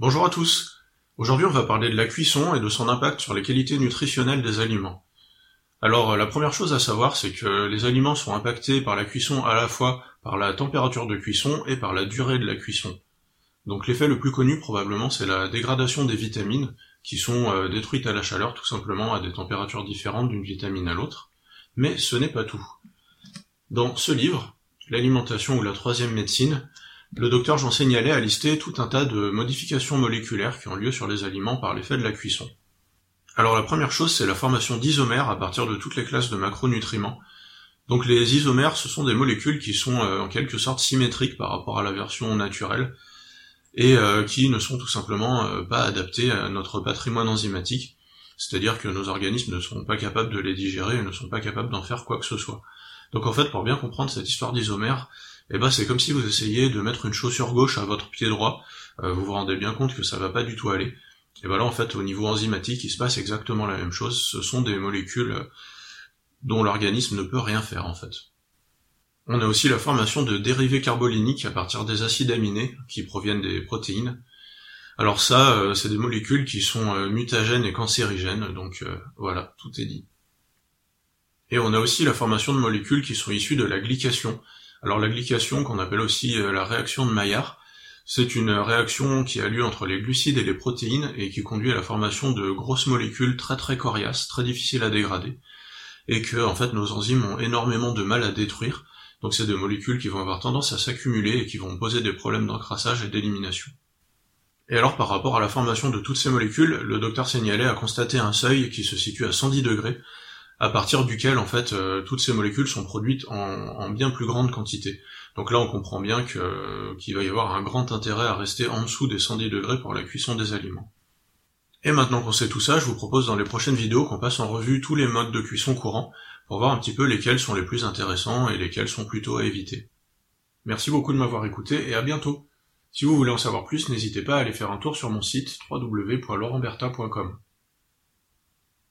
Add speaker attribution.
Speaker 1: Bonjour à tous. Aujourd'hui, on va parler de la cuisson et de son impact sur les qualités nutritionnelles des aliments. Alors, la première chose à savoir, c'est que les aliments sont impactés par la cuisson à la fois par la température de cuisson et par la durée de la cuisson. Donc l'effet le plus connu probablement, c'est la dégradation des vitamines, qui sont euh, détruites à la chaleur tout simplement à des températures différentes d'une vitamine à l'autre. Mais ce n'est pas tout. Dans ce livre, L'alimentation ou la troisième médecine, le docteur Jean Seignalet a listé tout un tas de modifications moléculaires qui ont lieu sur les aliments par l'effet de la cuisson. Alors la première chose, c'est la formation d'isomères à partir de toutes les classes de macronutriments. Donc les isomères, ce sont des molécules qui sont euh, en quelque sorte symétriques par rapport à la version naturelle et euh, qui ne sont tout simplement euh, pas adaptées à notre patrimoine enzymatique, c'est-à-dire que nos organismes ne sont pas capables de les digérer et ne sont pas capables d'en faire quoi que ce soit. Donc en fait, pour bien comprendre cette histoire d'isomères, eh ben c'est comme si vous essayiez de mettre une chaussure gauche à votre pied droit, euh, vous vous rendez bien compte que ça va pas du tout aller. Et ben là en fait au niveau enzymatique il se passe exactement la même chose, ce sont des molécules euh, dont l'organisme ne peut rien faire en fait. On a aussi la formation de dérivés carboliniques à partir des acides aminés qui proviennent des protéines. Alors ça, euh, c'est des molécules qui sont mutagènes et cancérigènes, donc voilà, tout est dit. Et on a aussi la formation de molécules qui sont issues de la glycation, alors la glycation, qu'on appelle aussi euh, la réaction de Maillard, c'est une réaction qui a lieu entre les glucides et les protéines et qui conduit à la formation de grosses molécules très très coriaces, très difficiles à dégrader, et que en fait nos enzymes ont énormément de mal à détruire. Donc c'est des molécules qui vont avoir tendance à s'accumuler et qui vont poser des problèmes d'encrassage et d'élimination. Et alors par rapport à la formation de toutes ces molécules, le docteur Seignalet a constaté un seuil qui se situe à 110 degrés, à partir duquel en fait euh, toutes ces molécules sont produites en, bien plus grande quantité. Donc là on comprend bien qu'il va y avoir un grand intérêt à rester en dessous des 110 degrés pour la cuisson des aliments. Et maintenant qu'on sait tout ça, je vous propose dans les prochaines vidéos qu'on passe en revue tous les modes de cuisson courants pour voir un petit peu lesquels sont les plus intéressants et lesquels sont plutôt à éviter. Merci beaucoup de m'avoir écouté et à bientôt. Si vous voulez en savoir plus, n'hésitez pas à aller faire un tour sur mon site www.laurentberta.com.